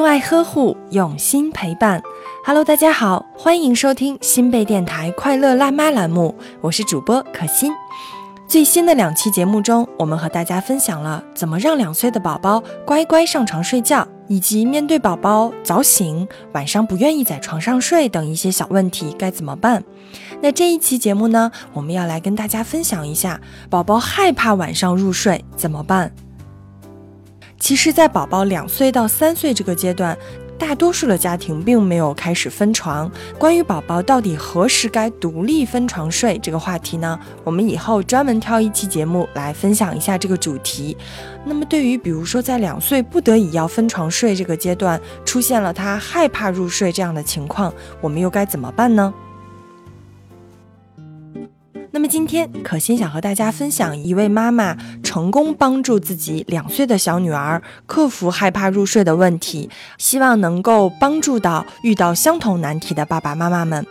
用爱呵护，用心陪伴。Hello，大家好，欢迎收听新贝电台快乐辣妈栏目，我是主播可心。最新的两期节目中，我们和大家分享了怎么让两岁的宝宝乖乖上床睡觉，以及面对宝宝早醒、晚上不愿意在床上睡等一些小问题该怎么办。那这一期节目呢，我们要来跟大家分享一下，宝宝害怕晚上入睡怎么办。其实，在宝宝两岁到三岁这个阶段，大多数的家庭并没有开始分床。关于宝宝到底何时该独立分床睡这个话题呢，我们以后专门挑一期节目来分享一下这个主题。那么，对于比如说在两岁不得已要分床睡这个阶段，出现了他害怕入睡这样的情况，我们又该怎么办呢？那么今天可心想和大家分享一位妈妈成功帮助自己两岁的小女儿克服害怕入睡的问题，希望能够帮助到遇到相同难题的爸爸妈妈们。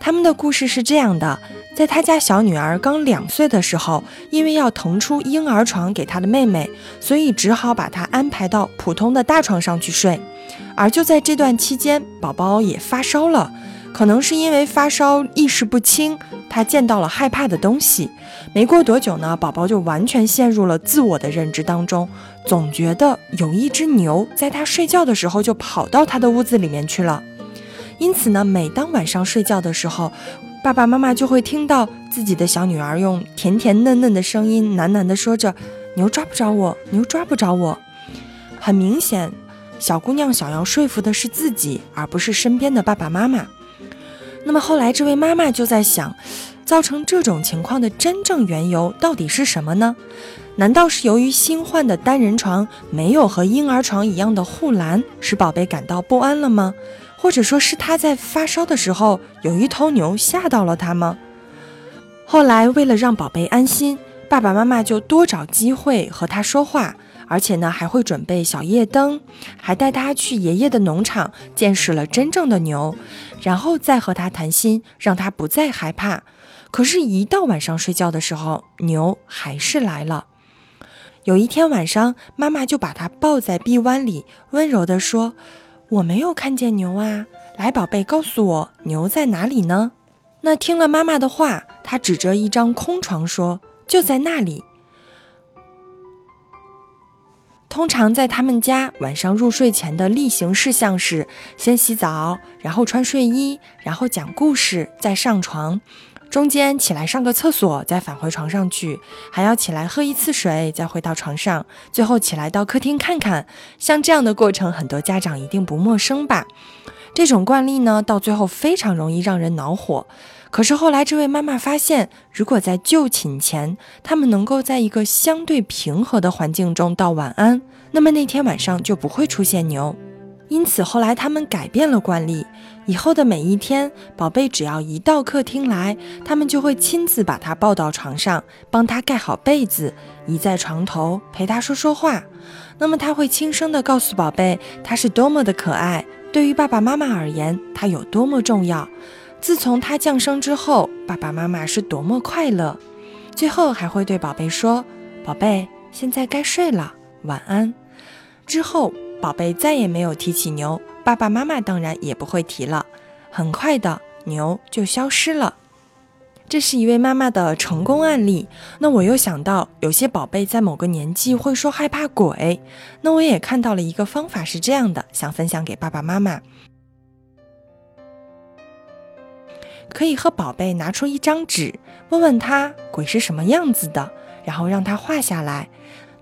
他们的故事是这样的：在他家小女儿刚两岁的时候，因为要腾出婴儿床给她的妹妹，所以只好把她安排到普通的大床上去睡。而就在这段期间，宝宝也发烧了。可能是因为发烧意识不清，他见到了害怕的东西。没过多久呢，宝宝就完全陷入了自我的认知当中，总觉得有一只牛在他睡觉的时候就跑到他的屋子里面去了。因此呢，每当晚上睡觉的时候，爸爸妈妈就会听到自己的小女儿用甜甜嫩嫩的声音喃喃地说着：“牛抓不着我，牛抓不着我。”很明显，小姑娘想要说服的是自己，而不是身边的爸爸妈妈。那么后来，这位妈妈就在想，造成这种情况的真正缘由到底是什么呢？难道是由于新换的单人床没有和婴儿床一样的护栏，使宝贝感到不安了吗？或者说是他在发烧的时候有一头牛吓到了他吗？后来，为了让宝贝安心，爸爸妈妈就多找机会和他说话。而且呢，还会准备小夜灯，还带他去爷爷的农场见识了真正的牛，然后再和他谈心，让他不再害怕。可是，一到晚上睡觉的时候，牛还是来了。有一天晚上，妈妈就把他抱在臂弯里，温柔地说：“我没有看见牛啊，来，宝贝，告诉我牛在哪里呢？”那听了妈妈的话，他指着一张空床说：“就在那里。”通常在他们家晚上入睡前的例行事项是先洗澡，然后穿睡衣，然后讲故事，再上床，中间起来上个厕所，再返回床上去，还要起来喝一次水，再回到床上，最后起来到客厅看看。像这样的过程，很多家长一定不陌生吧？这种惯例呢，到最后非常容易让人恼火。可是后来，这位妈妈发现，如果在就寝前，他们能够在一个相对平和的环境中道晚安，那么那天晚上就不会出现牛。因此，后来他们改变了惯例，以后的每一天，宝贝只要一到客厅来，他们就会亲自把他抱到床上，帮他盖好被子，倚在床头陪他说说话。那么他会轻声地告诉宝贝，他是多么的可爱，对于爸爸妈妈而言，他有多么重要。自从他降生之后，爸爸妈妈是多么快乐。最后还会对宝贝说：“宝贝，现在该睡了，晚安。”之后，宝贝再也没有提起牛，爸爸妈妈当然也不会提了。很快的，牛就消失了。这是一位妈妈的成功案例。那我又想到，有些宝贝在某个年纪会说害怕鬼。那我也看到了一个方法是这样的，想分享给爸爸妈妈。可以和宝贝拿出一张纸，问问他鬼是什么样子的，然后让他画下来。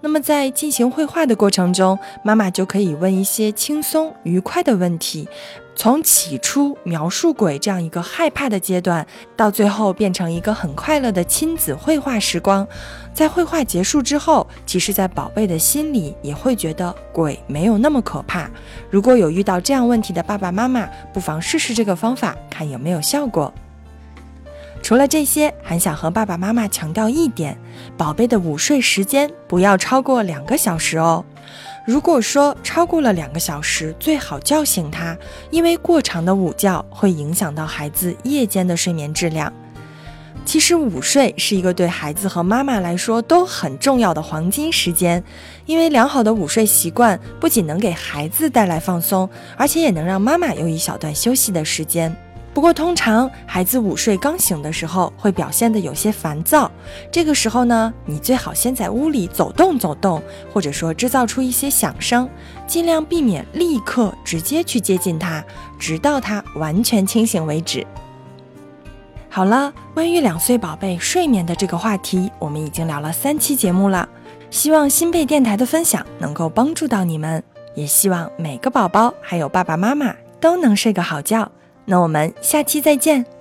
那么在进行绘画的过程中，妈妈就可以问一些轻松愉快的问题，从起初描述鬼这样一个害怕的阶段，到最后变成一个很快乐的亲子绘画时光。在绘画结束之后，其实，在宝贝的心里也会觉得鬼没有那么可怕。如果有遇到这样问题的爸爸妈妈，不妨试试这个方法，看有没有效果。除了这些，还想和爸爸妈妈强调一点：宝贝的午睡时间不要超过两个小时哦。如果说超过了两个小时，最好叫醒他，因为过长的午觉会影响到孩子夜间的睡眠质量。其实午睡是一个对孩子和妈妈来说都很重要的黄金时间，因为良好的午睡习惯不仅能给孩子带来放松，而且也能让妈妈有一小段休息的时间。不过，通常孩子午睡刚醒的时候会表现得有些烦躁，这个时候呢，你最好先在屋里走动走动，或者说制造出一些响声，尽量避免立刻直接去接近他，直到他完全清醒为止。好了，关于两岁宝贝睡眠的这个话题，我们已经聊了三期节目了。希望新贝电台的分享能够帮助到你们，也希望每个宝宝还有爸爸妈妈都能睡个好觉。那我们下期再见。